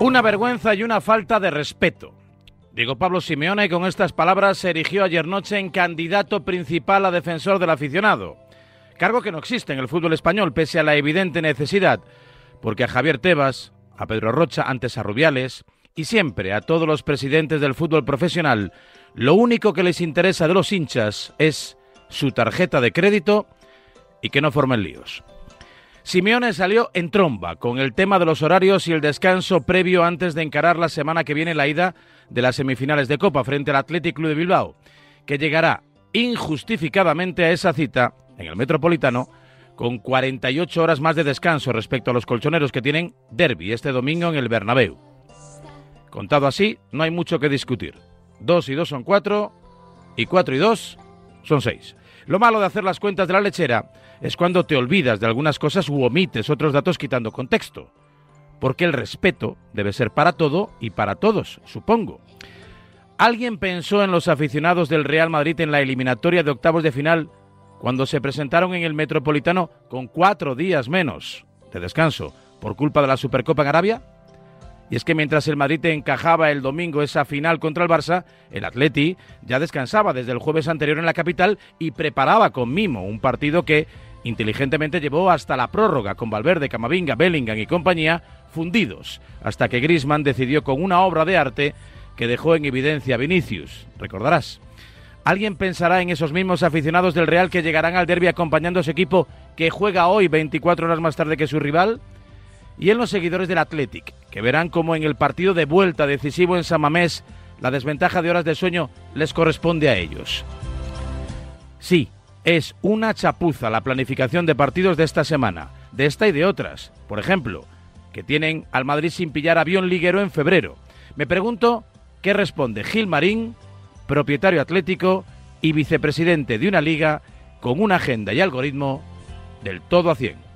Una vergüenza y una falta de respeto. Diego Pablo Simeone con estas palabras se erigió ayer noche en candidato principal a defensor del aficionado. Cargo que no existe en el fútbol español pese a la evidente necesidad, porque a Javier Tebas, a Pedro Rocha, antes a Rubiales, y siempre a todos los presidentes del fútbol profesional, lo único que les interesa de los hinchas es su tarjeta de crédito y que no formen líos. Simeone salió en tromba con el tema de los horarios y el descanso previo antes de encarar la semana que viene la ida de las semifinales de Copa frente al Athletic Club de Bilbao, que llegará injustificadamente a esa cita en el Metropolitano con 48 horas más de descanso respecto a los colchoneros que tienen derby este domingo en el Bernabéu. Contado así, no hay mucho que discutir. Dos y dos son cuatro y cuatro y dos son seis. Lo malo de hacer las cuentas de la lechera es cuando te olvidas de algunas cosas u omites otros datos quitando contexto. Porque el respeto debe ser para todo y para todos, supongo. ¿Alguien pensó en los aficionados del Real Madrid en la eliminatoria de octavos de final cuando se presentaron en el Metropolitano con cuatro días menos de descanso por culpa de la Supercopa en Arabia? Y es que mientras el Madrid encajaba el domingo esa final contra el Barça, el Atleti ya descansaba desde el jueves anterior en la capital y preparaba con mimo un partido que inteligentemente llevó hasta la prórroga con Valverde, Camavinga, Bellingham y compañía fundidos, hasta que Griezmann decidió con una obra de arte que dejó en evidencia a Vinicius, recordarás. ¿Alguien pensará en esos mismos aficionados del Real que llegarán al derby acompañando a su equipo que juega hoy 24 horas más tarde que su rival? Y en los seguidores del Athletic, que verán como en el partido de vuelta decisivo en San Mamés la desventaja de horas de sueño les corresponde a ellos. Sí, es una chapuza la planificación de partidos de esta semana, de esta y de otras. Por ejemplo, que tienen al Madrid sin pillar avión liguero en febrero. Me pregunto qué responde Gil Marín, propietario atlético y vicepresidente de una liga con una agenda y algoritmo del todo a 100.